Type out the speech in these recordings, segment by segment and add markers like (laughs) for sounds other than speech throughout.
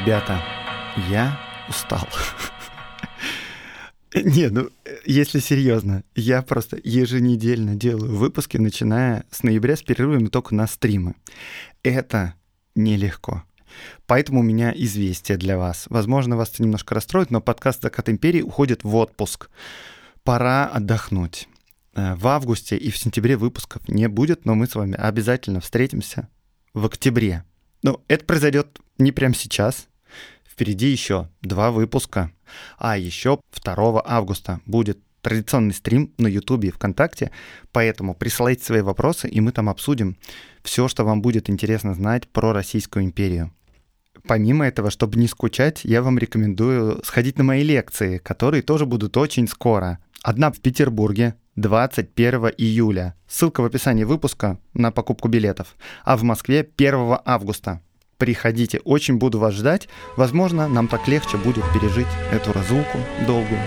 Ребята, я устал. (laughs) Не, ну, если серьезно, я просто еженедельно делаю выпуски, начиная с ноября с перерывами только на стримы. Это нелегко. Поэтому у меня известие для вас. Возможно, вас это немножко расстроит, но подкаст «Закат империи» уходит в отпуск. Пора отдохнуть. Э, в августе и в сентябре выпусков не будет, но мы с вами обязательно встретимся в октябре. Ну, это произойдет не прямо сейчас, Впереди еще два выпуска. А еще 2 августа будет традиционный стрим на YouTube и ВКонтакте, поэтому присылайте свои вопросы, и мы там обсудим все, что вам будет интересно знать про Российскую империю. Помимо этого, чтобы не скучать, я вам рекомендую сходить на мои лекции, которые тоже будут очень скоро. Одна в Петербурге 21 июля. Ссылка в описании выпуска на покупку билетов. А в Москве 1 августа приходите, очень буду вас ждать. Возможно, нам так легче будет пережить эту разлуку долгую.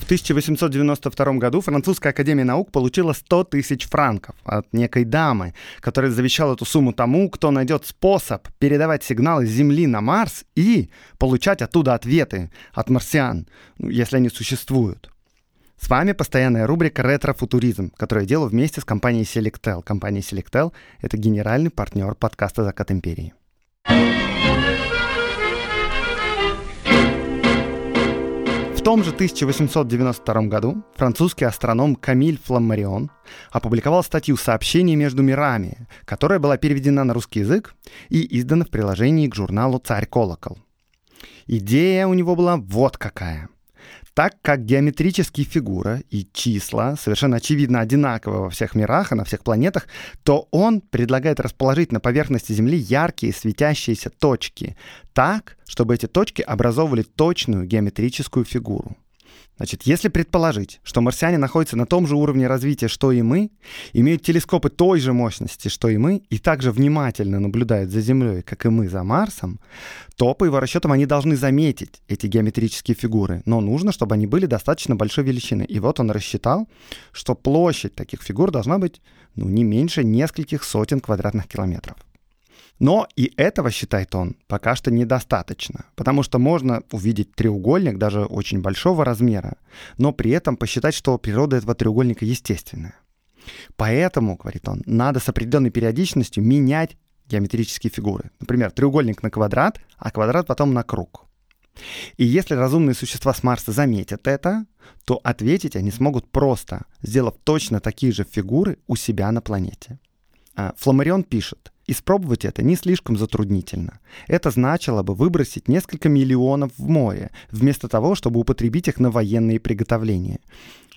В 1892 году Французская академия наук получила 100 тысяч франков от некой дамы, которая завещала эту сумму тому, кто найдет способ передавать сигналы с Земли на Марс и получать оттуда ответы от марсиан, ну, если они существуют. С вами постоянная рубрика «Ретро-футуризм», которую я делаю вместе с компанией Selectel. Компания Selectel — это генеральный партнер подкаста «Закат империи». В том же 1892 году французский астроном Камиль Фламмарион опубликовал статью «Сообщение между мирами», которая была переведена на русский язык и издана в приложении к журналу «Царь колокол». Идея у него была вот какая — так как геометрические фигуры и числа совершенно очевидно одинаковы во всех мирах и на всех планетах, то он предлагает расположить на поверхности Земли яркие светящиеся точки так, чтобы эти точки образовывали точную геометрическую фигуру. Значит, если предположить, что марсиане находятся на том же уровне развития, что и мы, имеют телескопы той же мощности, что и мы, и также внимательно наблюдают за Землей, как и мы за Марсом, то, по его расчетам, они должны заметить эти геометрические фигуры, но нужно, чтобы они были достаточно большой величины. И вот он рассчитал, что площадь таких фигур должна быть ну, не меньше нескольких сотен квадратных километров. Но и этого, считает он, пока что недостаточно, потому что можно увидеть треугольник даже очень большого размера, но при этом посчитать, что природа этого треугольника естественная. Поэтому, говорит он, надо с определенной периодичностью менять геометрические фигуры. Например, треугольник на квадрат, а квадрат потом на круг. И если разумные существа с Марса заметят это, то ответить они смогут просто, сделав точно такие же фигуры у себя на планете. А Фламарион пишет, Испробовать это не слишком затруднительно. Это значило бы выбросить несколько миллионов в море, вместо того, чтобы употребить их на военные приготовления.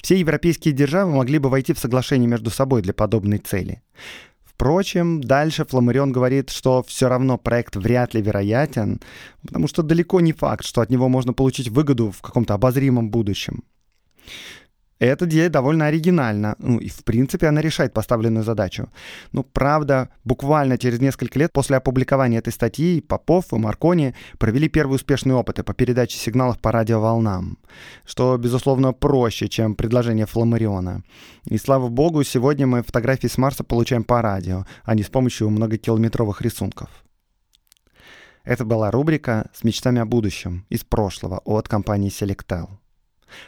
Все европейские державы могли бы войти в соглашение между собой для подобной цели. Впрочем, дальше Фламарион говорит, что все равно проект вряд ли вероятен, потому что далеко не факт, что от него можно получить выгоду в каком-то обозримом будущем. Эта идея довольно оригинальна, ну и в принципе она решает поставленную задачу. Ну, правда, буквально через несколько лет после опубликования этой статьи Попов и Маркони провели первые успешные опыты по передаче сигналов по радиоволнам, что, безусловно, проще, чем предложение Фламариона. И слава богу, сегодня мы фотографии с Марса получаем по радио, а не с помощью многокилометровых рисунков. Это была рубрика с мечтами о будущем из прошлого от компании Selectel.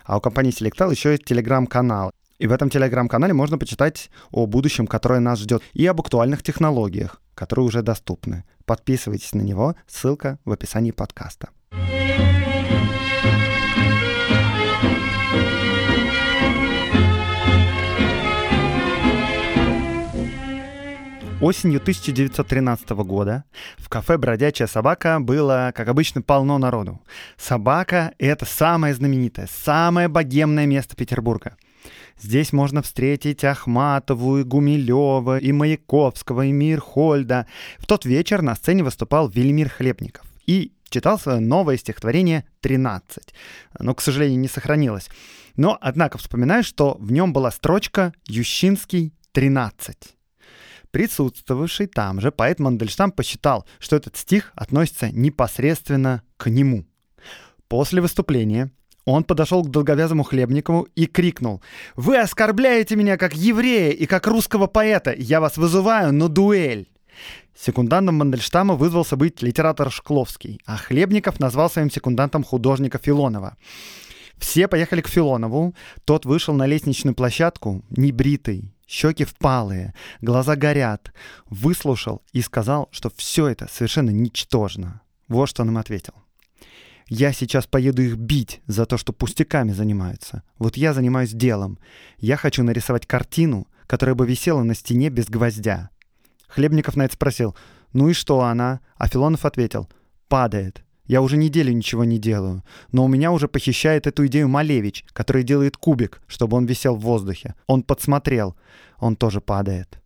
А у компании Selectal еще есть телеграм-канал. И в этом телеграм-канале можно почитать о будущем, которое нас ждет, и об актуальных технологиях, которые уже доступны. Подписывайтесь на него, ссылка в описании подкаста. Осенью 1913 года в кафе «Бродячая собака» было, как обычно, полно народу. Собака — это самое знаменитое, самое богемное место Петербурга. Здесь можно встретить Ахматову, и Гумилева, и Маяковского, и Мирхольда. В тот вечер на сцене выступал Велимир Хлебников и читал свое новое стихотворение «13». Но, к сожалению, не сохранилось. Но, однако, вспоминаю, что в нем была строчка «Ющинский 13». Присутствовавший там же поэт Мандельштам посчитал, что этот стих относится непосредственно к нему. После выступления он подошел к долговязому Хлебникову и крикнул «Вы оскорбляете меня как еврея и как русского поэта! Я вас вызываю на дуэль!» Секундантом Мандельштама вызвался быть литератор Шкловский, а Хлебников назвал своим секундантом художника Филонова. Все поехали к Филонову, тот вышел на лестничную площадку, небритый, щеки впалые, глаза горят, выслушал и сказал, что все это совершенно ничтожно. Вот что он им ответил. Я сейчас поеду их бить за то, что пустяками занимаются. Вот я занимаюсь делом. Я хочу нарисовать картину, которая бы висела на стене без гвоздя. Хлебников на это спросил, ну и что она? А Филонов ответил, падает. Я уже неделю ничего не делаю, но у меня уже похищает эту идею Малевич, который делает кубик, чтобы он висел в воздухе. Он подсмотрел, он тоже падает.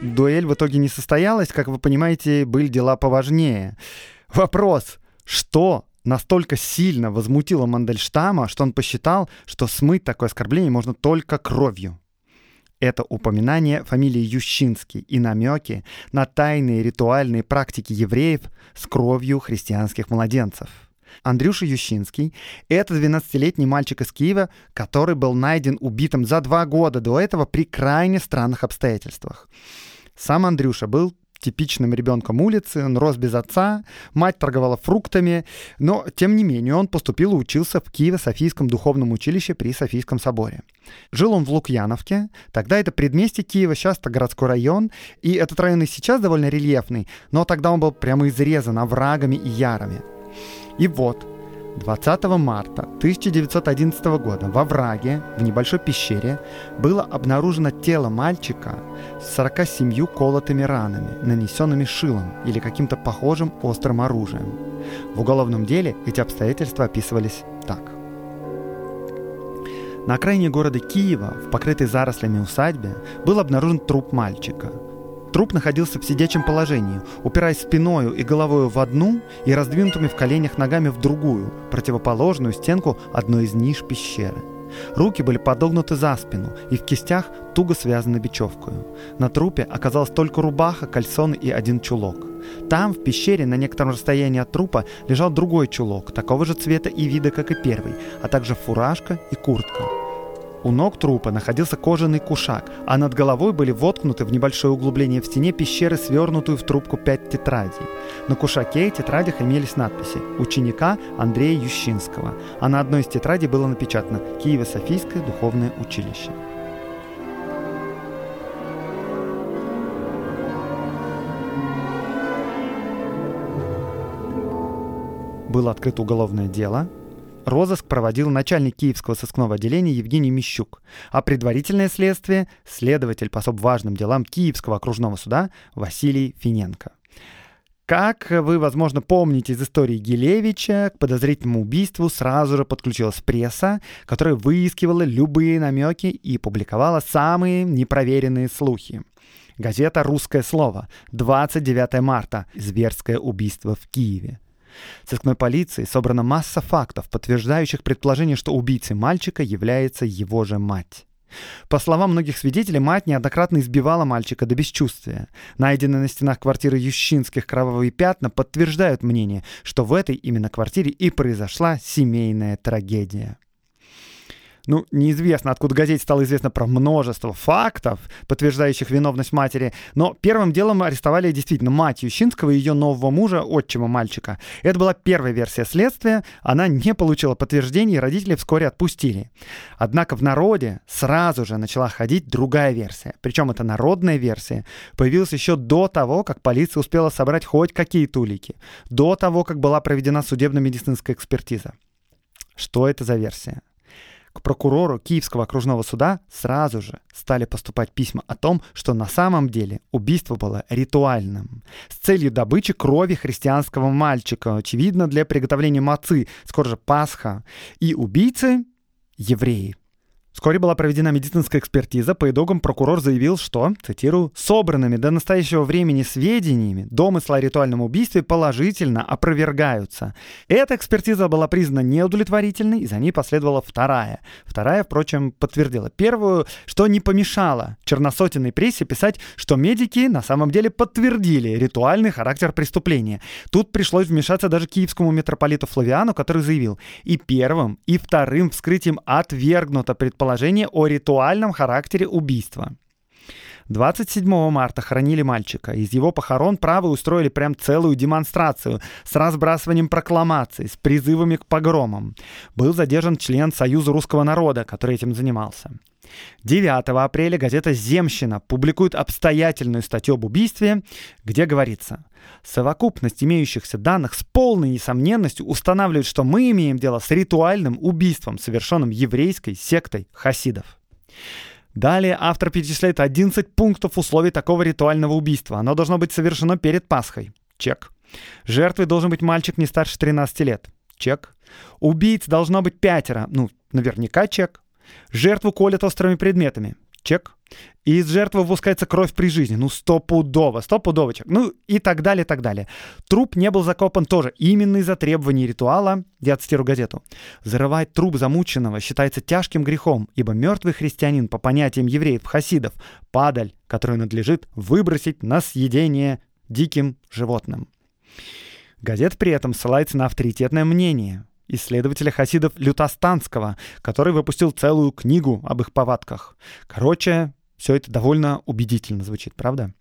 Дуэль в итоге не состоялась, как вы понимаете, были дела поважнее. Вопрос, что настолько сильно возмутило Мандельштама, что он посчитал, что смыть такое оскорбление можно только кровью. Это упоминание фамилии Ющинский и намеки на тайные ритуальные практики евреев с кровью христианских младенцев. Андрюша Ющинский — это 12-летний мальчик из Киева, который был найден убитым за два года до этого при крайне странных обстоятельствах. Сам Андрюша был типичным ребенком улицы, он рос без отца, мать торговала фруктами, но, тем не менее, он поступил и учился в Киево-Софийском духовном училище при Софийском соборе. Жил он в Лукьяновке, тогда это предместье Киева, сейчас это городской район, и этот район и сейчас довольно рельефный, но тогда он был прямо изрезан оврагами и ярами. И вот, 20 марта 1911 года во враге, в небольшой пещере, было обнаружено тело мальчика с 47 колотыми ранами, нанесенными шилом или каким-то похожим острым оружием. В уголовном деле эти обстоятельства описывались так. На окраине города Киева, в покрытой зарослями усадьбе, был обнаружен труп мальчика – Труп находился в сидячем положении, упираясь спиною и головою в одну и раздвинутыми в коленях ногами в другую, противоположную стенку одной из ниш пещеры. Руки были подогнуты за спину и в кистях туго связаны бечевкою. На трупе оказалась только рубаха, кальсоны и один чулок. Там, в пещере, на некотором расстоянии от трупа, лежал другой чулок, такого же цвета и вида, как и первый, а также фуражка и куртка. У ног трупа находился кожаный кушак, а над головой были воткнуты в небольшое углубление в стене пещеры, свернутую в трубку пять тетрадей. На кушаке и тетрадях имелись надписи «Ученика Андрея Ющинского», а на одной из тетрадей было напечатано «Киево-Софийское духовное училище». Было открыто уголовное дело, Розыск проводил начальник Киевского сыскного отделения Евгений Мищук, а предварительное следствие – следователь по особо важным делам Киевского окружного суда Василий Финенко. Как вы, возможно, помните из истории Гилевича, к подозрительному убийству сразу же подключилась пресса, которая выискивала любые намеки и публиковала самые непроверенные слухи. Газета «Русское слово», 29 марта, зверское убийство в Киеве. Сыскной полиции собрана масса фактов, подтверждающих предположение, что убийцей мальчика является его же мать. По словам многих свидетелей, мать неоднократно избивала мальчика до бесчувствия. Найденные на стенах квартиры Ющинских кровавые пятна подтверждают мнение, что в этой именно квартире и произошла семейная трагедия. Ну, неизвестно, откуда газете стало известно про множество фактов, подтверждающих виновность матери, но первым делом арестовали действительно мать Ющинского и ее нового мужа, отчима мальчика. Это была первая версия следствия, она не получила подтверждений, и родители вскоре отпустили. Однако в народе сразу же начала ходить другая версия. Причем эта народная версия появилась еще до того, как полиция успела собрать хоть какие-то улики, до того, как была проведена судебно-медицинская экспертиза. Что это за версия? К прокурору Киевского окружного суда сразу же стали поступать письма о том, что на самом деле убийство было ритуальным, с целью добычи крови христианского мальчика, очевидно, для приготовления мацы, скоро же Пасха, и убийцы — евреи. Вскоре была проведена медицинская экспертиза. По итогам прокурор заявил, что, цитирую, «собранными до настоящего времени сведениями домыслы о ритуальном убийстве положительно опровергаются». Эта экспертиза была признана неудовлетворительной, и за ней последовала вторая. Вторая, впрочем, подтвердила первую, что не помешало черносотенной прессе писать, что медики на самом деле подтвердили ритуальный характер преступления. Тут пришлось вмешаться даже киевскому митрополиту Флавиану, который заявил, и первым, и вторым вскрытием отвергнуто предположение предположение о ритуальном характере убийства. 27 марта хоронили мальчика. Из его похорон правы устроили прям целую демонстрацию с разбрасыванием прокламаций, с призывами к погромам. Был задержан член Союза русского народа, который этим занимался. 9 апреля газета «Земщина» публикует обстоятельную статью об убийстве, где говорится «Совокупность имеющихся данных с полной несомненностью устанавливает, что мы имеем дело с ритуальным убийством, совершенным еврейской сектой хасидов». Далее автор перечисляет 11 пунктов условий такого ритуального убийства. Оно должно быть совершено перед Пасхой. Чек. Жертвой должен быть мальчик не старше 13 лет. Чек. Убийц должно быть пятеро. Ну, наверняка чек. Жертву колят острыми предметами. Чек. И из жертвы выпускается кровь при жизни. Ну, стопудово, стопудово. Ну, и так далее, так далее. Труп не был закопан тоже именно из-за требований ритуала, я цитирую газету. Зарывать труп замученного считается тяжким грехом, ибо мертвый христианин, по понятиям евреев-хасидов, падаль, которую надлежит выбросить на съедение диким животным. Газета при этом ссылается на авторитетное мнение, исследователя хасидов Лютостанского, который выпустил целую книгу об их повадках. Короче, все это довольно убедительно звучит, правда?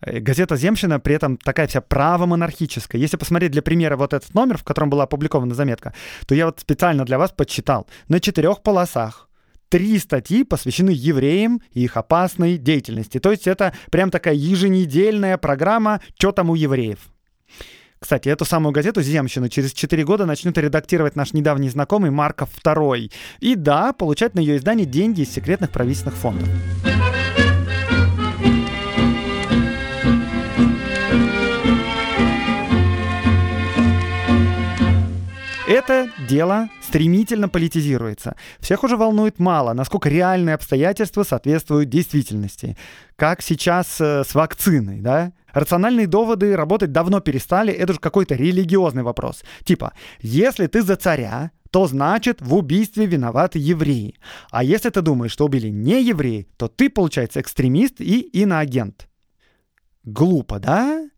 Э, газета «Земщина» при этом такая вся право-монархическая. Если посмотреть для примера вот этот номер, в котором была опубликована заметка, то я вот специально для вас подсчитал. На четырех полосах три статьи посвящены евреям и их опасной деятельности. То есть это прям такая еженедельная программа «Что там у евреев?». Кстати, эту самую газету «Земщину» через 4 года начнет редактировать наш недавний знакомый Марков II. И да, получать на ее издание деньги из секретных правительственных фондов. Это дело стремительно политизируется. Всех уже волнует мало, насколько реальные обстоятельства соответствуют действительности. Как сейчас э, с вакциной, да? Рациональные доводы работать давно перестали, это же какой-то религиозный вопрос. Типа, если ты за царя, то значит в убийстве виноваты евреи. А если ты думаешь, что убили не евреи, то ты, получается, экстремист и иноагент. Глупо, да?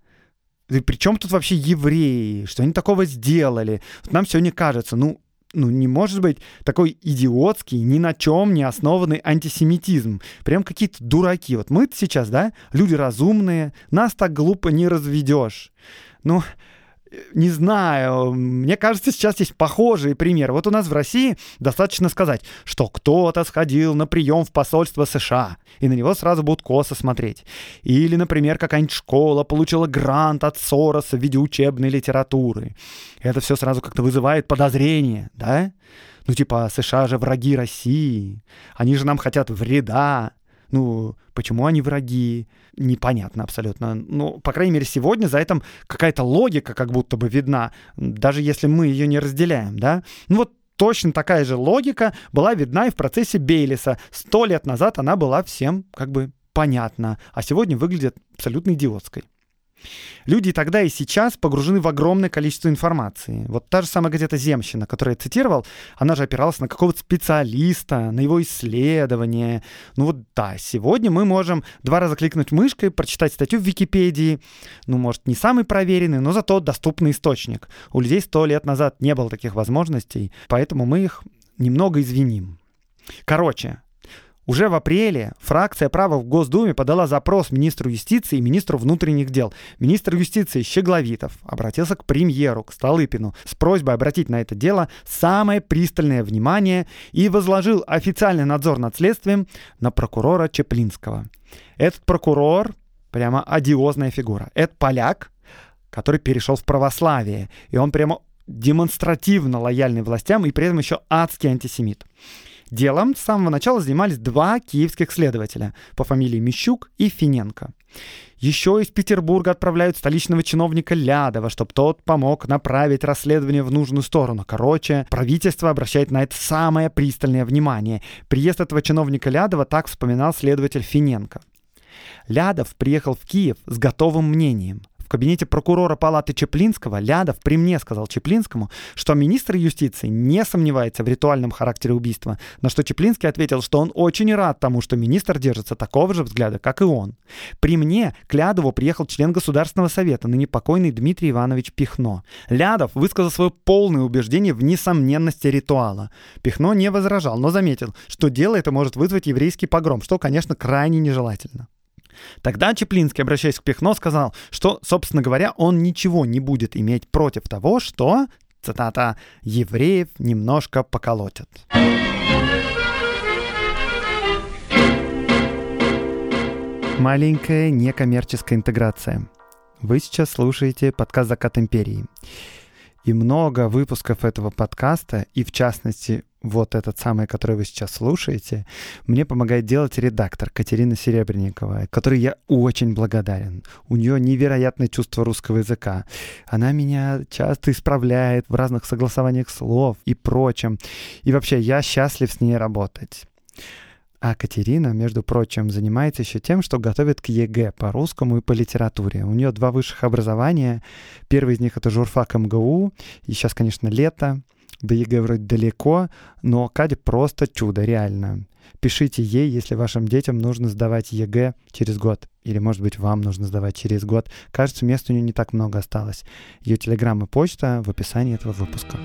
И при чем тут вообще евреи? Что они такого сделали? Нам сегодня кажется, ну, ну, не может быть такой идиотский, ни на чем не основанный антисемитизм. Прям какие-то дураки. Вот мы сейчас, да, люди разумные, нас так глупо не разведешь. Ну, не знаю, мне кажется, сейчас есть похожие примеры. Вот у нас в России достаточно сказать, что кто-то сходил на прием в посольство США, и на него сразу будут косо смотреть. Или, например, какая-нибудь школа получила грант от Сороса в виде учебной литературы. Это все сразу как-то вызывает подозрение, да? Ну, типа, США же враги России, они же нам хотят вреда. Ну, почему они враги? Непонятно абсолютно. Ну, по крайней мере, сегодня за этим какая-то логика как будто бы видна, даже если мы ее не разделяем, да? Ну вот точно такая же логика была видна и в процессе Бейлиса. Сто лет назад она была всем как бы понятна, а сегодня выглядит абсолютно идиотской. Люди тогда и сейчас погружены в огромное количество информации. Вот та же самая газета «Земщина», которую я цитировал, она же опиралась на какого-то специалиста, на его исследование. Ну вот да, сегодня мы можем два раза кликнуть мышкой, прочитать статью в Википедии. Ну, может, не самый проверенный, но зато доступный источник. У людей сто лет назад не было таких возможностей, поэтому мы их немного извиним. Короче, уже в апреле фракция права в Госдуме подала запрос министру юстиции и министру внутренних дел. Министр юстиции Щегловитов обратился к премьеру, к Столыпину, с просьбой обратить на это дело самое пристальное внимание и возложил официальный надзор над следствием на прокурора Чеплинского. Этот прокурор прямо одиозная фигура. Это поляк, который перешел в православие, и он прямо демонстративно лояльный властям и при этом еще адский антисемит. Делом с самого начала занимались два киевских следователя по фамилии Мищук и Финенко. Еще из Петербурга отправляют столичного чиновника Лядова, чтобы тот помог направить расследование в нужную сторону. Короче, правительство обращает на это самое пристальное внимание. Приезд этого чиновника Лядова так вспоминал следователь Финенко. Лядов приехал в Киев с готовым мнением кабинете прокурора палаты Чеплинского Лядов при мне сказал Чеплинскому, что министр юстиции не сомневается в ритуальном характере убийства, на что Чеплинский ответил, что он очень рад тому, что министр держится такого же взгляда, как и он. При мне к Лядову приехал член Государственного совета, ныне покойный Дмитрий Иванович Пихно. Лядов высказал свое полное убеждение в несомненности ритуала. Пихно не возражал, но заметил, что дело это может вызвать еврейский погром, что, конечно, крайне нежелательно. Тогда Чеплинский, обращаясь к Пехно, сказал, что, собственно говоря, он ничего не будет иметь против того, что, цитата, «евреев немножко поколотят». Маленькая некоммерческая интеграция. Вы сейчас слушаете подкаст «Закат империи». И много выпусков этого подкаста, и в частности вот этот самый, который вы сейчас слушаете, мне помогает делать редактор Катерина Серебренникова, которой я очень благодарен. У нее невероятное чувство русского языка. Она меня часто исправляет в разных согласованиях слов и прочем. И вообще, я счастлив с ней работать. А Катерина, между прочим, занимается еще тем, что готовит к ЕГЭ по русскому и по литературе. У нее два высших образования. Первый из них это журфак МГУ. И сейчас, конечно, лето до ЕГЭ вроде далеко, но Катя просто чудо, реально. Пишите ей, если вашим детям нужно сдавать ЕГЭ через год. Или, может быть, вам нужно сдавать через год. Кажется, места у нее не так много осталось. Ее телеграм и почта в описании этого выпуска.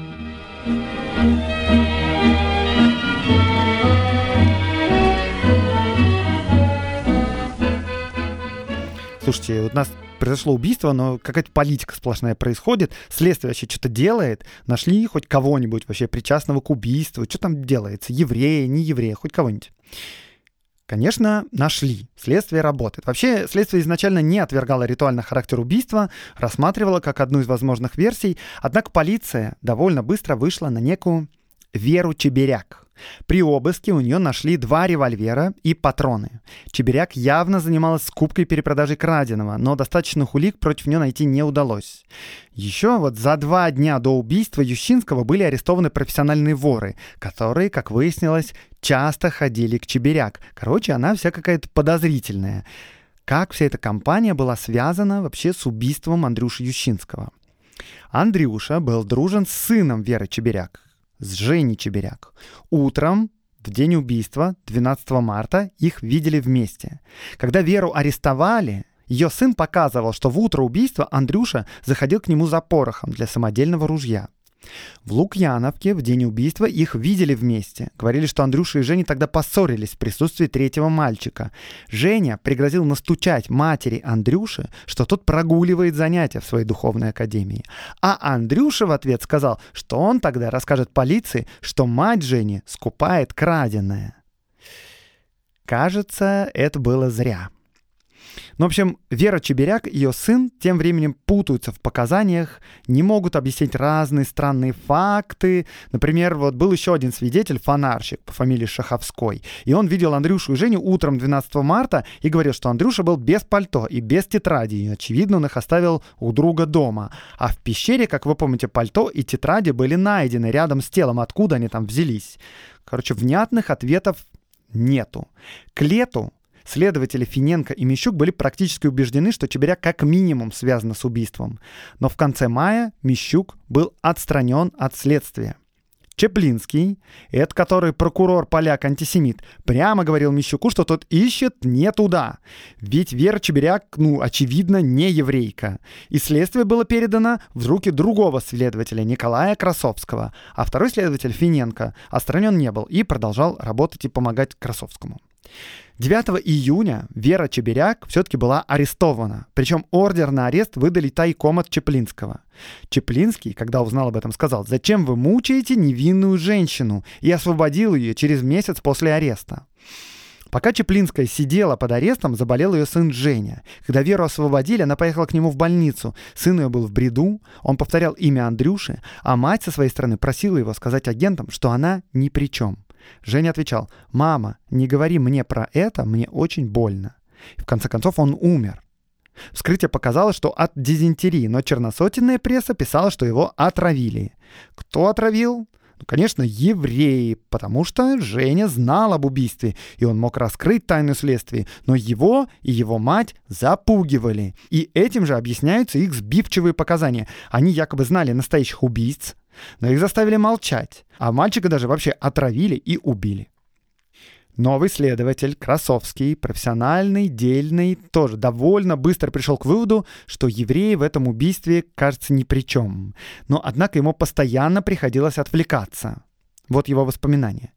Слушайте, вот нас произошло убийство, но какая-то политика сплошная происходит, следствие вообще что-то делает, нашли хоть кого-нибудь вообще причастного к убийству, что там делается, евреи, не евреи, хоть кого-нибудь. Конечно, нашли. Следствие работает. Вообще, следствие изначально не отвергало ритуальный характер убийства, рассматривало как одну из возможных версий, однако полиция довольно быстро вышла на некую Веру Чеберяк. При обыске у нее нашли два револьвера и патроны. Чебиряк явно занималась скупкой и перепродажей краденого, но достаточных улик против нее найти не удалось. Еще вот за два дня до убийства Ющинского были арестованы профессиональные воры, которые, как выяснилось, часто ходили к Чебиряк. Короче, она вся какая-то подозрительная. Как вся эта компания была связана вообще с убийством Андрюши Ющинского? Андрюша был дружен с сыном Веры Чебиряк, с Женей Чебиряк. Утром в день убийства, 12 марта, их видели вместе. Когда Веру арестовали, ее сын показывал, что в утро убийства Андрюша заходил к нему за порохом для самодельного ружья. В Лукьяновке в день убийства их видели вместе. Говорили, что Андрюша и Женя тогда поссорились в присутствии третьего мальчика. Женя пригрозил настучать матери Андрюши, что тот прогуливает занятия в своей духовной академии. А Андрюша в ответ сказал, что он тогда расскажет полиции, что мать Жени скупает краденое. Кажется, это было зря. Ну, в общем, Вера Чеберяк и ее сын тем временем путаются в показаниях, не могут объяснить разные странные факты. Например, вот был еще один свидетель, фонарщик по фамилии Шаховской, и он видел Андрюшу и Женю утром 12 марта и говорил, что Андрюша был без пальто и без тетради, и, очевидно, он их оставил у друга дома. А в пещере, как вы помните, пальто и тетради были найдены рядом с телом, откуда они там взялись. Короче, внятных ответов нету. К лету Следователи Финенко и Мищук были практически убеждены, что Чебиряк как минимум связана с убийством. Но в конце мая Мищук был отстранен от следствия. Чеплинский, это который прокурор поляк-антисемит, прямо говорил Мищуку, что тот ищет не туда. Ведь Вера Чебиряк, ну, очевидно, не еврейка. И следствие было передано в руки другого следователя, Николая Красовского. А второй следователь, Финенко, отстранен не был и продолжал работать и помогать Красовскому. 9 июня Вера Чеберяк все-таки была арестована. Причем ордер на арест выдали тайком от Чеплинского. Чеплинский, когда узнал об этом, сказал, «Зачем вы мучаете невинную женщину?» и освободил ее через месяц после ареста. Пока Чеплинская сидела под арестом, заболел ее сын Женя. Когда Веру освободили, она поехала к нему в больницу. Сын ее был в бреду, он повторял имя Андрюши, а мать со своей стороны просила его сказать агентам, что она ни при чем. Женя отвечал, «Мама, не говори мне про это, мне очень больно». И в конце концов он умер. Вскрытие показало, что от дизентерии, но черносотенная пресса писала, что его отравили. Кто отравил? Ну, конечно, евреи, потому что Женя знал об убийстве, и он мог раскрыть тайну следствия, но его и его мать запугивали. И этим же объясняются их сбивчивые показания. Они якобы знали настоящих убийц, но их заставили молчать, а мальчика даже вообще отравили и убили. Новый следователь, Красовский, профессиональный, дельный, тоже довольно быстро пришел к выводу, что евреи в этом убийстве, кажется, ни при чем. Но, однако, ему постоянно приходилось отвлекаться. Вот его воспоминания.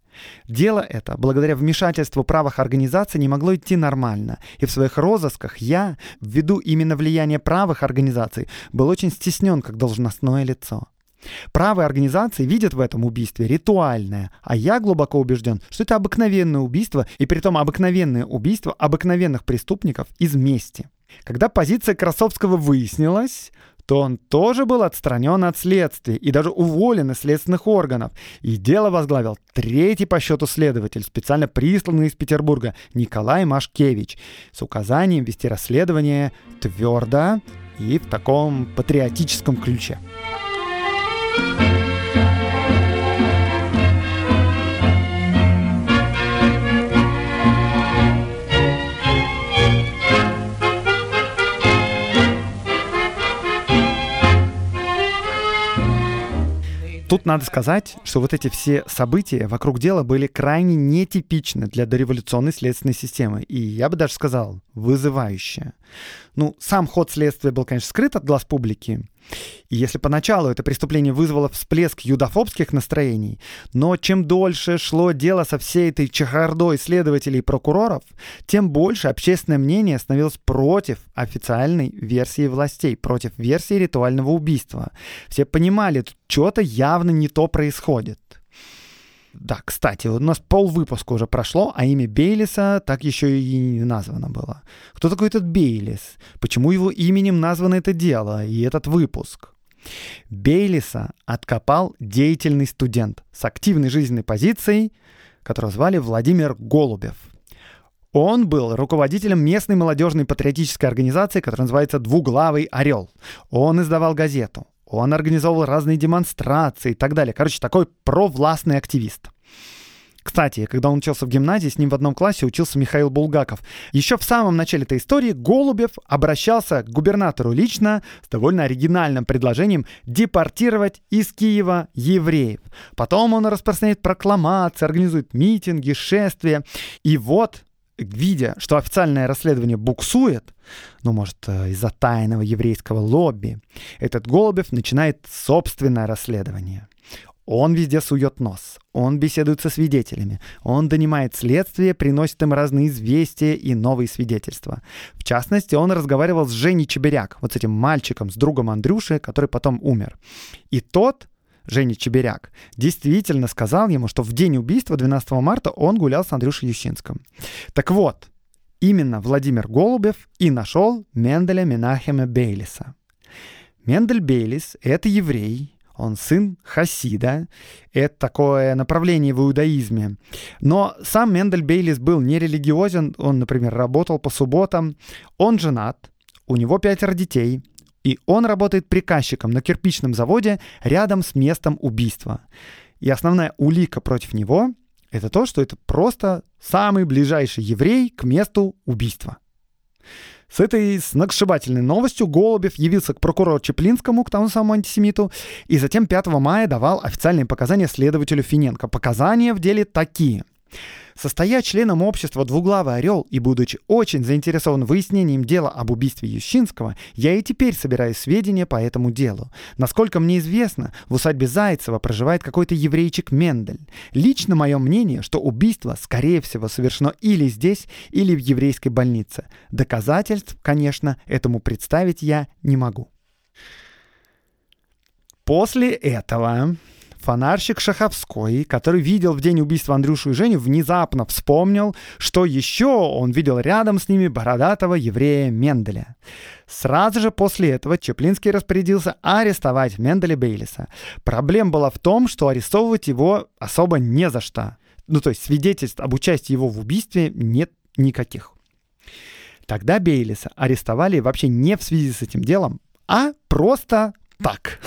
Дело это, благодаря вмешательству правых организаций, не могло идти нормально. И в своих розысках я, ввиду именно влияния правых организаций, был очень стеснен как должностное лицо. Правые организации видят в этом убийстве ритуальное, а я глубоко убежден, что это обыкновенное убийство, и при том обыкновенное убийство обыкновенных преступников из мести. Когда позиция Красовского выяснилась, то он тоже был отстранен от следствия и даже уволен из следственных органов. И дело возглавил третий по счету следователь, специально присланный из Петербурга, Николай Машкевич, с указанием вести расследование твердо и в таком патриотическом ключе. Тут надо сказать, что вот эти все события вокруг дела были крайне нетипичны для дореволюционной следственной системы. И я бы даже сказал, вызывающие. Ну, сам ход следствия был, конечно, скрыт от глаз публики. И если поначалу это преступление вызвало всплеск юдофобских настроений, но чем дольше шло дело со всей этой чехардой следователей и прокуроров, тем больше общественное мнение становилось против официальной версии властей, против версии ритуального убийства. Все понимали, что-то явно не то происходит. Да, кстати, у нас пол выпуска уже прошло, а имя Бейлиса так еще и не названо было. Кто такой этот Бейлис? Почему его именем названо это дело и этот выпуск? Бейлиса откопал деятельный студент с активной жизненной позицией, которого звали Владимир Голубев. Он был руководителем местной молодежной патриотической организации, которая называется «Двуглавый орел». Он издавал газету. Он организовывал разные демонстрации и так далее. Короче, такой провластный активист. Кстати, когда он учился в гимназии, с ним в одном классе учился Михаил Булгаков. Еще в самом начале этой истории Голубев обращался к губернатору лично с довольно оригинальным предложением депортировать из Киева евреев. Потом он распространяет прокламации, организует митинги, шествия. И вот видя, что официальное расследование буксует, ну, может, э, из-за тайного еврейского лобби, этот Голубев начинает собственное расследование. Он везде сует нос, он беседует со свидетелями, он донимает следствие, приносит им разные известия и новые свидетельства. В частности, он разговаривал с Женей Чеберяк, вот с этим мальчиком, с другом Андрюши, который потом умер. И тот Женя Чеберяк, действительно сказал ему, что в день убийства 12 марта он гулял с Андрюшей Ющинским. Так вот, именно Владимир Голубев и нашел Менделя Менахема Бейлиса. Мендель Бейлис — это еврей, он сын Хасида, это такое направление в иудаизме. Но сам Мендель Бейлис был нерелигиозен, он, например, работал по субботам, он женат, у него пятеро детей, и он работает приказчиком на кирпичном заводе рядом с местом убийства. И основная улика против него — это то, что это просто самый ближайший еврей к месту убийства. С этой сногсшибательной новостью Голубев явился к прокурору Чеплинскому, к тому самому антисемиту, и затем 5 мая давал официальные показания следователю Финенко. Показания в деле такие — Состоя членом общества «Двуглавый орел» и будучи очень заинтересован выяснением дела об убийстве Ющинского, я и теперь собираю сведения по этому делу. Насколько мне известно, в усадьбе Зайцева проживает какой-то еврейчик Мендель. Лично мое мнение, что убийство, скорее всего, совершено или здесь, или в еврейской больнице. Доказательств, конечно, этому представить я не могу. После этого Фонарщик Шаховской, который видел в день убийства Андрюшу и Женю, внезапно вспомнил, что еще он видел рядом с ними бородатого еврея Менделя. Сразу же после этого Чеплинский распорядился арестовать Менделя Бейлиса. Проблема была в том, что арестовывать его особо не за что. Ну, то есть свидетельств об участии его в убийстве нет никаких. Тогда Бейлиса арестовали вообще не в связи с этим делом, а просто так.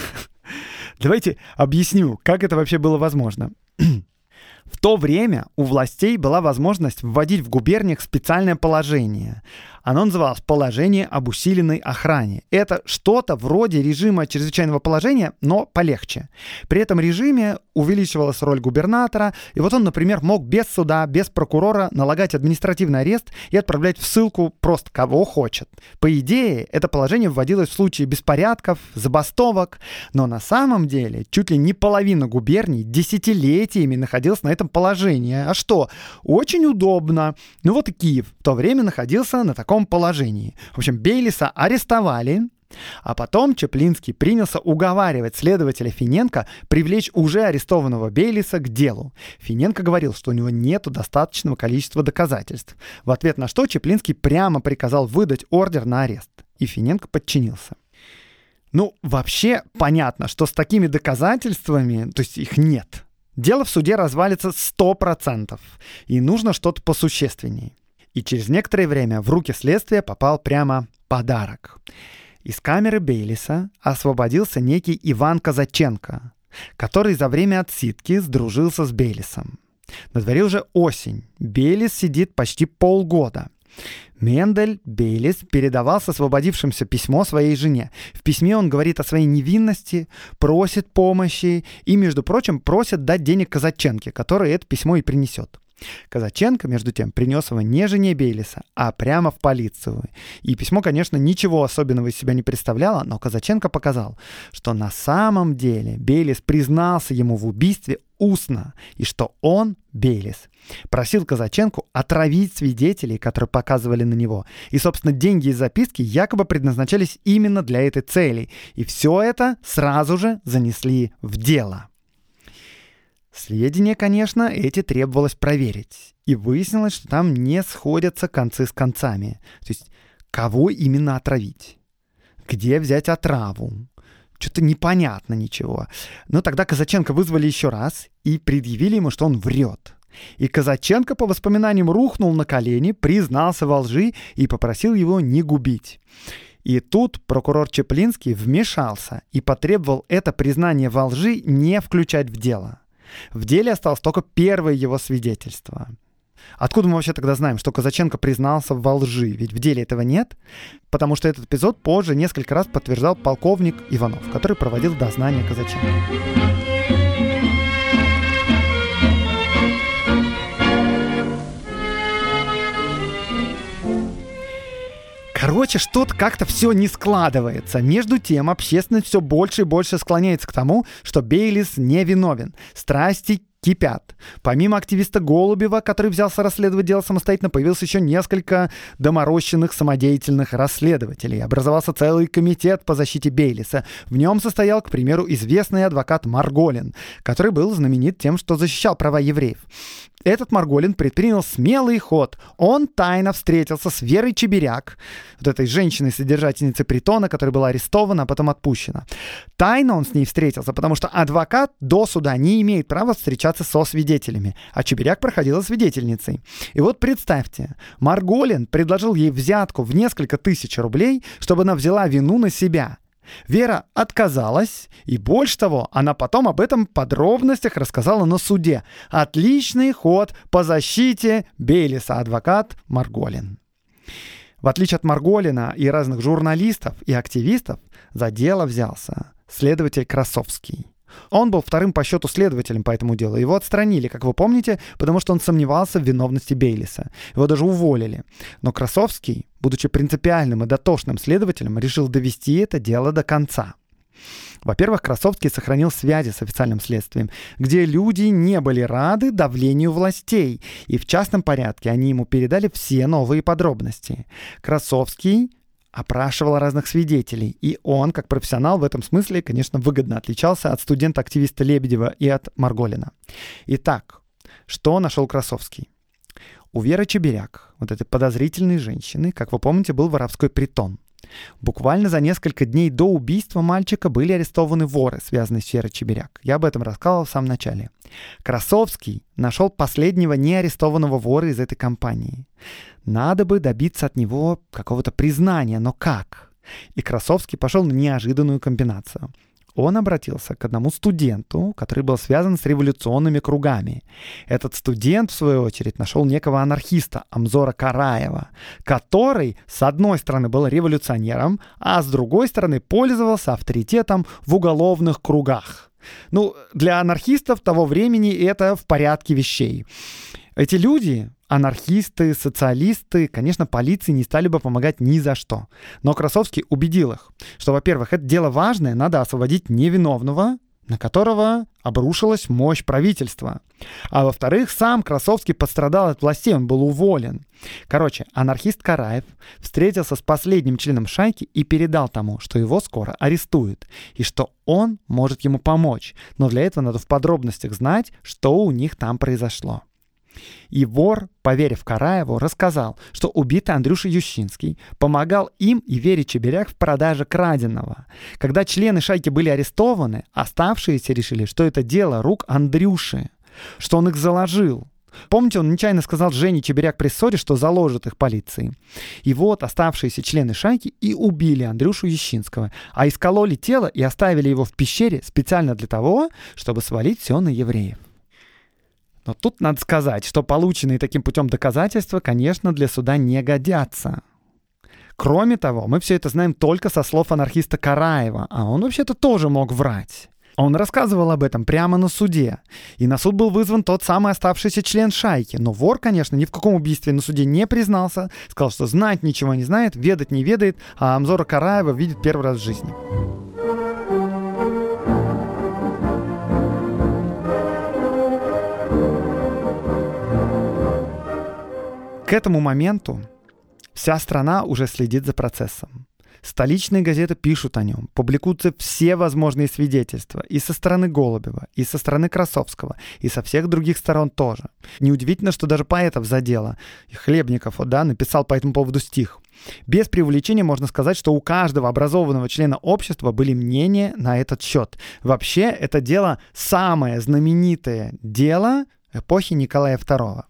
Давайте объясню, как это вообще было возможно. (clears throat) В то время у властей была возможность вводить в губерниях специальное положение, оно называлось «Положение об усиленной охране». Это что-то вроде режима чрезвычайного положения, но полегче. При этом режиме увеличивалась роль губернатора, и вот он, например, мог без суда, без прокурора налагать административный арест и отправлять в ссылку просто кого хочет. По идее, это положение вводилось в случае беспорядков, забастовок, но на самом деле чуть ли не половина губерний десятилетиями находилась на этом положении. А что? Очень удобно. Ну вот и Киев в то время находился на таком таком положении. В общем, Бейлиса арестовали, а потом Чеплинский принялся уговаривать следователя Финенко привлечь уже арестованного Бейлиса к делу. Финенко говорил, что у него нет достаточного количества доказательств. В ответ на что Чеплинский прямо приказал выдать ордер на арест. И Финенко подчинился. Ну, вообще понятно, что с такими доказательствами, то есть их нет, дело в суде развалится 100%, и нужно что-то посущественнее. И через некоторое время в руки следствия попал прямо подарок. Из камеры Бейлиса освободился некий Иван Казаченко, который за время отсидки сдружился с Бейлисом. На дворе уже осень. Бейлис сидит почти полгода. Мендель Бейлис передавал с освободившимся письмо своей жене. В письме он говорит о своей невинности, просит помощи и, между прочим, просит дать денег Казаченке, который это письмо и принесет. Казаченко, между тем, принес его не жене Бейлиса, а прямо в полицию. И письмо, конечно, ничего особенного из себя не представляло, но Казаченко показал, что на самом деле Бейлис признался ему в убийстве устно, и что он, Бейлис, просил Казаченко отравить свидетелей, которые показывали на него. И, собственно, деньги из записки якобы предназначались именно для этой цели. И все это сразу же занесли в дело. Сведения, конечно, эти требовалось проверить. И выяснилось, что там не сходятся концы с концами. То есть, кого именно отравить? Где взять отраву? Что-то непонятно ничего. Но тогда Казаченко вызвали еще раз и предъявили ему, что он врет. И Казаченко, по воспоминаниям, рухнул на колени, признался во лжи и попросил его не губить. И тут прокурор Чеплинский вмешался и потребовал это признание во лжи не включать в дело. В деле осталось только первое его свидетельство. Откуда мы вообще тогда знаем, что Казаченко признался во лжи? Ведь в деле этого нет. Потому что этот эпизод позже несколько раз подтверждал полковник Иванов, который проводил дознание Казаченко. Короче, что-то как-то все не складывается. Между тем, общественность все больше и больше склоняется к тому, что Бейлис не виновен. Страсти кипят. Помимо активиста Голубева, который взялся расследовать дело самостоятельно, появилось еще несколько доморощенных самодеятельных расследователей. Образовался целый комитет по защите Бейлиса. В нем состоял, к примеру, известный адвокат Марголин, который был знаменит тем, что защищал права евреев. Этот Марголин предпринял смелый ход. Он тайно встретился с Верой Чебиряк, вот этой женщиной-содержательницей притона, которая была арестована, а потом отпущена. Тайно он с ней встретился, потому что адвокат до суда не имеет права встречаться со свидетелями, а Чебиряк проходила свидетельницей. И вот представьте, Марголин предложил ей взятку в несколько тысяч рублей, чтобы она взяла вину на себя. Вера отказалась, и больше того, она потом об этом подробностях рассказала на суде. Отличный ход по защите Бейлиса, адвокат Марголин. В отличие от Марголина и разных журналистов и активистов, за дело взялся следователь Красовский. Он был вторым по счету следователем по этому делу. Его отстранили, как вы помните, потому что он сомневался в виновности Бейлиса. Его даже уволили. Но Красовский, будучи принципиальным и дотошным следователем, решил довести это дело до конца. Во-первых, Красовский сохранил связи с официальным следствием, где люди не были рады давлению властей, и в частном порядке они ему передали все новые подробности. Красовский опрашивал разных свидетелей, и он, как профессионал, в этом смысле, конечно, выгодно отличался от студента-активиста Лебедева и от Марголина. Итак, что нашел Красовский? У Веры Чебиряк, вот этой подозрительной женщины, как вы помните, был воровской притон. Буквально за несколько дней до убийства мальчика были арестованы воры, связанные с Верой Чебиряк. Я об этом рассказывал в самом начале. Красовский нашел последнего неарестованного вора из этой компании. Надо бы добиться от него какого-то признания, но как? И Красовский пошел на неожиданную комбинацию – он обратился к одному студенту, который был связан с революционными кругами. Этот студент, в свою очередь, нашел некого анархиста Амзора Караева, который, с одной стороны, был революционером, а с другой стороны, пользовался авторитетом в уголовных кругах. Ну, для анархистов того времени это в порядке вещей. Эти люди, анархисты, социалисты, конечно, полиции не стали бы помогать ни за что. Но Красовский убедил их, что, во-первых, это дело важное, надо освободить невиновного, на которого обрушилась мощь правительства. А во-вторых, сам Красовский пострадал от властей, он был уволен. Короче, анархист Караев встретился с последним членом шайки и передал тому, что его скоро арестуют, и что он может ему помочь. Но для этого надо в подробностях знать, что у них там произошло. И вор, поверив Караеву, рассказал, что убитый Андрюша Ющинский помогал им и Вере Чеберяк в продаже краденого. Когда члены шайки были арестованы, оставшиеся решили, что это дело рук Андрюши, что он их заложил. Помните, он нечаянно сказал Жене Чеберяк при ссоре, что заложит их полиции. И вот оставшиеся члены шайки и убили Андрюшу Ещинского, а искололи тело и оставили его в пещере специально для того, чтобы свалить все на евреев. Но тут надо сказать, что полученные таким путем доказательства, конечно, для суда не годятся. Кроме того, мы все это знаем только со слов анархиста Караева, а он вообще-то тоже мог врать. Он рассказывал об этом прямо на суде. И на суд был вызван тот самый оставшийся член шайки. Но вор, конечно, ни в каком убийстве на суде не признался. Сказал, что знать ничего не знает, ведать не ведает, а Амзора Караева видит первый раз в жизни. К этому моменту вся страна уже следит за процессом. Столичные газеты пишут о нем, публикуются все возможные свидетельства и со стороны Голубева, и со стороны Красовского, и со всех других сторон тоже. Неудивительно, что даже поэтов задело. И Хлебников да, написал по этому поводу стих. Без преувеличения можно сказать, что у каждого образованного члена общества были мнения на этот счет. Вообще, это дело самое знаменитое дело эпохи Николая II.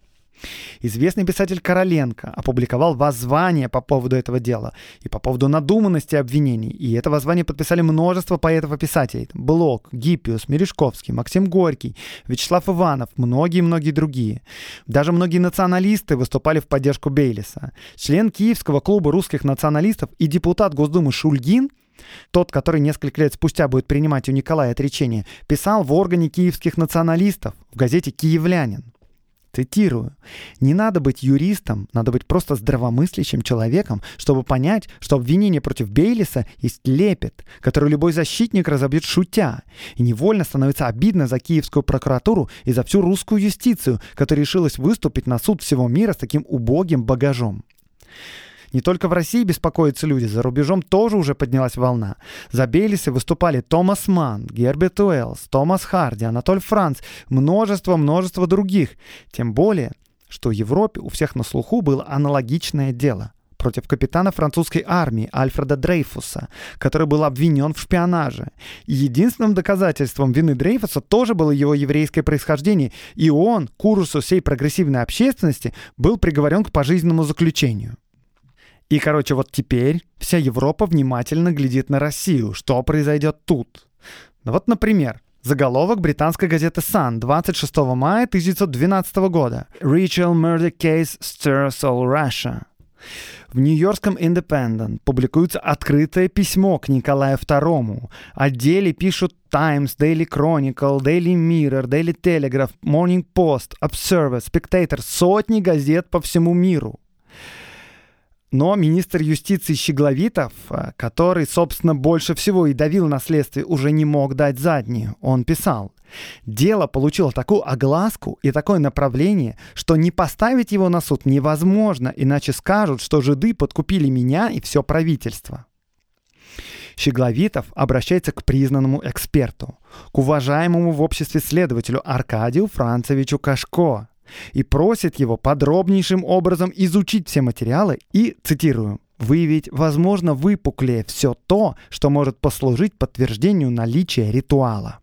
Известный писатель Короленко опубликовал воззвание по поводу этого дела и по поводу надуманности обвинений. И это воззвание подписали множество поэтов и писателей. Блок, Гиппиус, Мережковский, Максим Горький, Вячеслав Иванов, многие-многие другие. Даже многие националисты выступали в поддержку Бейлиса. Член Киевского клуба русских националистов и депутат Госдумы Шульгин тот, который несколько лет спустя будет принимать у Николая отречение, писал в органе киевских националистов в газете «Киевлянин». Цитирую. «Не надо быть юристом, надо быть просто здравомыслящим человеком, чтобы понять, что обвинение против Бейлиса есть лепет, который любой защитник разобьет шутя. И невольно становится обидно за киевскую прокуратуру и за всю русскую юстицию, которая решилась выступить на суд всего мира с таким убогим багажом». Не только в России беспокоятся люди, за рубежом тоже уже поднялась волна. За Бейлисы выступали Томас Манн, Герберт Уэллс, Томас Харди, Анатоль Франц, множество-множество других. Тем более, что в Европе у всех на слуху было аналогичное дело против капитана французской армии Альфреда Дрейфуса, который был обвинен в шпионаже. И единственным доказательством вины Дрейфуса тоже было его еврейское происхождение, и он, к ужасу всей прогрессивной общественности, был приговорен к пожизненному заключению. И, короче, вот теперь вся Европа внимательно глядит на Россию. Что произойдет тут? Ну вот, например, Заголовок британской газеты Sun 26 мая 1912 года. Rachel Murder Case Stirs All Russia. В Нью-Йоркском Independent публикуется открытое письмо к Николаю II. О деле пишут Times, Daily Chronicle, Daily Mirror, Daily Telegraph, Morning Post, Observer, Spectator, сотни газет по всему миру. Но министр юстиции Щегловитов, э, который, собственно, больше всего и давил на следствие, уже не мог дать заднюю. Он писал, Дело получило такую огласку и такое направление, что не поставить его на суд невозможно, иначе скажут, что жиды подкупили меня и все правительство. Щегловитов обращается к признанному эксперту, к уважаемому в обществе следователю Аркадию Францевичу Кашко, и просит его подробнейшим образом изучить все материалы и, цитирую, выявить, возможно, выпуклее все то, что может послужить подтверждению наличия ритуала.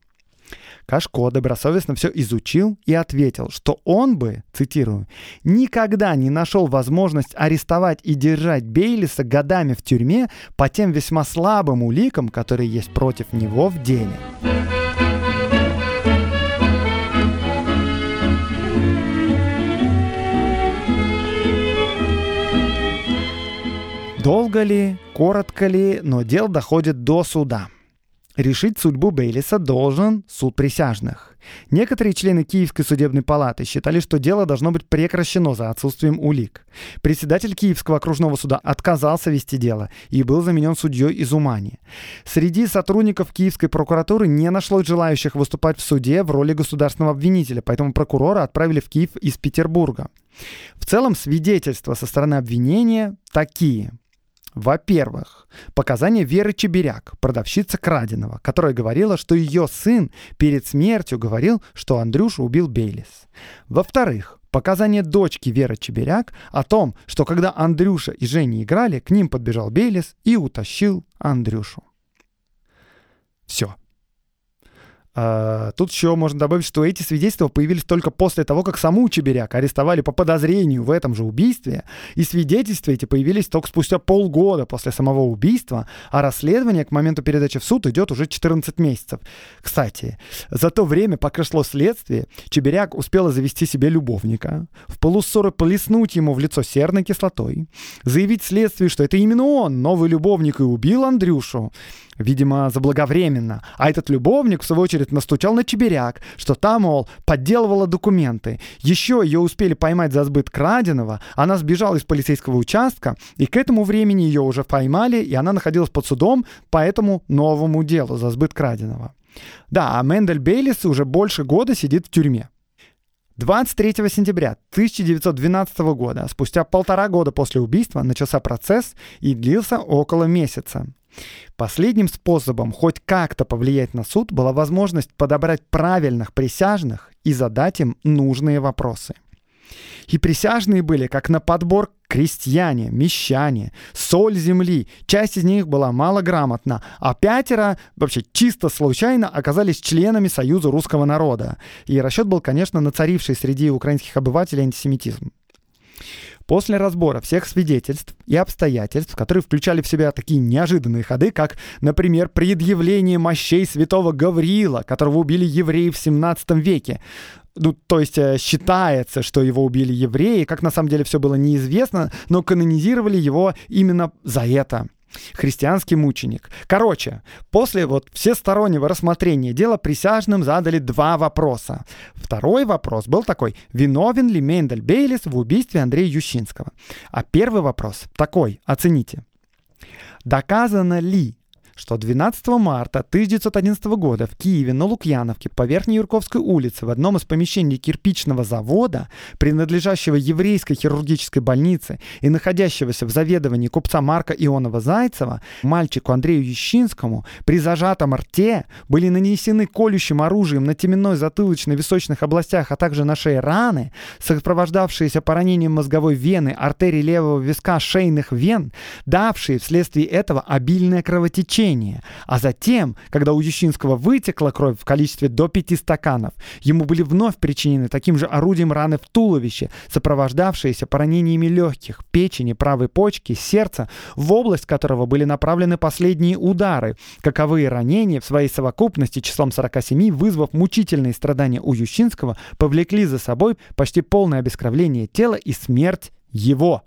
Кашко добросовестно все изучил и ответил, что он бы, цитирую, «никогда не нашел возможность арестовать и держать Бейлиса годами в тюрьме по тем весьма слабым уликам, которые есть против него в деле». Долго ли, коротко ли, но дело доходит до суда – Решить судьбу Бейлиса должен суд присяжных. Некоторые члены Киевской судебной палаты считали, что дело должно быть прекращено за отсутствием улик. Председатель Киевского окружного суда отказался вести дело и был заменен судьей из Умани. Среди сотрудников Киевской прокуратуры не нашлось желающих выступать в суде в роли государственного обвинителя, поэтому прокурора отправили в Киев из Петербурга. В целом свидетельства со стороны обвинения такие. Во-первых, показания Веры Чебиряк, продавщица краденого, которая говорила, что ее сын перед смертью говорил, что Андрюша убил Бейлис. Во-вторых, показания дочки Веры Чебиряк о том, что когда Андрюша и Женя играли, к ним подбежал Бейлис и утащил Андрюшу. Все. А, тут еще можно добавить, что эти свидетельства появились только после того, как саму Чебиряк арестовали по подозрению в этом же убийстве, и свидетельства эти появились только спустя полгода после самого убийства, а расследование к моменту передачи в суд идет уже 14 месяцев. Кстати, за то время, пока шло следствие, Чебиряк успела завести себе любовника, в полуссоры плеснуть ему в лицо серной кислотой, заявить следствию, что это именно он, новый любовник, и убил Андрюшу, видимо, заблаговременно. А этот любовник, в свою очередь, настучал на Чебиряк, что та, мол, подделывала документы. Еще ее успели поймать за сбыт краденого, она сбежала из полицейского участка, и к этому времени ее уже поймали, и она находилась под судом по этому новому делу за сбыт краденого. Да, а Мендель Бейлис уже больше года сидит в тюрьме. 23 сентября 1912 года, спустя полтора года после убийства, начался процесс и длился около месяца. Последним способом хоть как-то повлиять на суд была возможность подобрать правильных присяжных и задать им нужные вопросы. И присяжные были как на подбор крестьяне, мещане, соль земли. Часть из них была малограмотна, а пятеро вообще чисто случайно оказались членами Союза русского народа. И расчет был, конечно, на царивший среди украинских обывателей антисемитизм. После разбора всех свидетельств и обстоятельств, которые включали в себя такие неожиданные ходы, как, например, предъявление мощей святого Гавриила, которого убили евреи в 17 веке, ну, то есть э, считается, что его убили евреи, как на самом деле все было неизвестно, но канонизировали его именно за это христианский мученик. Короче, после вот всестороннего рассмотрения дела присяжным задали два вопроса. Второй вопрос был такой, виновен ли Мендель Бейлис в убийстве Андрея Ющинского? А первый вопрос такой, оцените. Доказано ли, что 12 марта 1911 года в Киеве на Лукьяновке по Верхней Юрковской улице в одном из помещений кирпичного завода, принадлежащего еврейской хирургической больнице и находящегося в заведовании купца Марка Ионова-Зайцева, мальчику Андрею Ещинскому при зажатом рте были нанесены колющим оружием на теменной затылочно-височных областях, а также на шее раны, сопровождавшиеся поранением мозговой вены, артерии левого виска, шейных вен, давшие вследствие этого обильное кровотечение лечение. А затем, когда у Ющинского вытекла кровь в количестве до пяти стаканов, ему были вновь причинены таким же орудием раны в туловище, сопровождавшиеся поранениями легких, печени, правой почки, сердца, в область которого были направлены последние удары. Каковые ранения в своей совокупности числом 47, вызвав мучительные страдания у Ющинского, повлекли за собой почти полное обескровление тела и смерть его.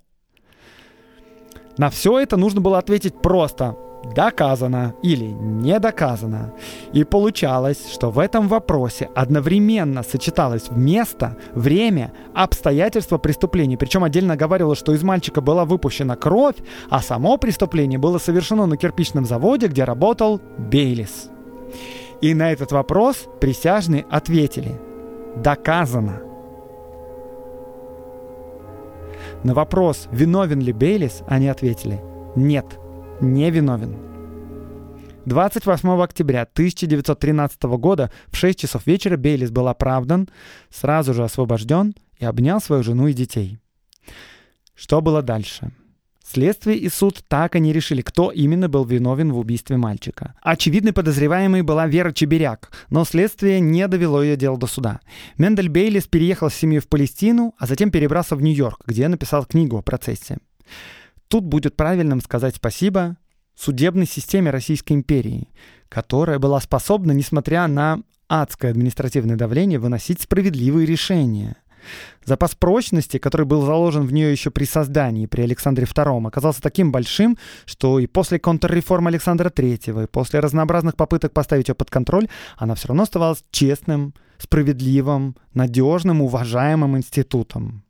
На все это нужно было ответить просто доказано или не доказано. И получалось, что в этом вопросе одновременно сочеталось место, время, обстоятельства преступления. Причем отдельно говорилось, что из мальчика была выпущена кровь, а само преступление было совершено на кирпичном заводе, где работал Бейлис. И на этот вопрос присяжные ответили «доказано». На вопрос, виновен ли Бейлис, они ответили «нет» не виновен. 28 октября 1913 года в 6 часов вечера Бейлис был оправдан, сразу же освобожден и обнял свою жену и детей. Что было дальше? Следствие и суд так и не решили, кто именно был виновен в убийстве мальчика. Очевидной подозреваемой была Вера Чеберяк, но следствие не довело ее дело до суда. Мендель Бейлис переехал с семьей в Палестину, а затем перебрался в Нью-Йорк, где написал книгу о процессе. Тут будет правильным сказать спасибо судебной системе Российской империи, которая была способна, несмотря на адское административное давление, выносить справедливые решения. Запас прочности, который был заложен в нее еще при создании, при Александре II, оказался таким большим, что и после контрреформы Александра III, и после разнообразных попыток поставить ее под контроль, она все равно оставалась честным, справедливым, надежным, уважаемым институтом.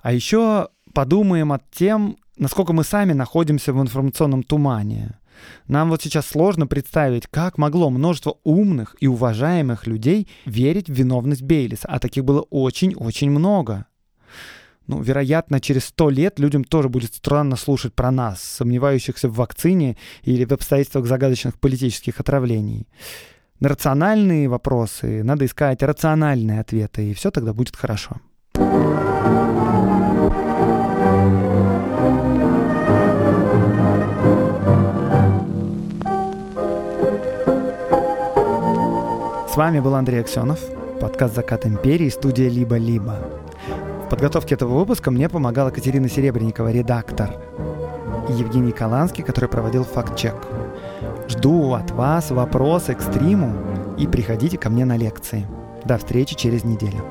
А еще подумаем о тем, насколько мы сами находимся в информационном тумане. Нам вот сейчас сложно представить, как могло множество умных и уважаемых людей верить в виновность Бейлиса, а таких было очень-очень много. Ну, вероятно, через сто лет людям тоже будет странно слушать про нас, сомневающихся в вакцине или в обстоятельствах загадочных политических отравлений. На рациональные вопросы надо искать рациональные ответы, и все тогда будет хорошо. С вами был Андрей Аксенов, подкаст «Закат империи», студия «Либо-либо». В подготовке этого выпуска мне помогала Катерина Серебренникова, редактор, и Евгений Каланский, который проводил факт-чек. Жду от вас вопросы к стриму и приходите ко мне на лекции. До встречи через неделю.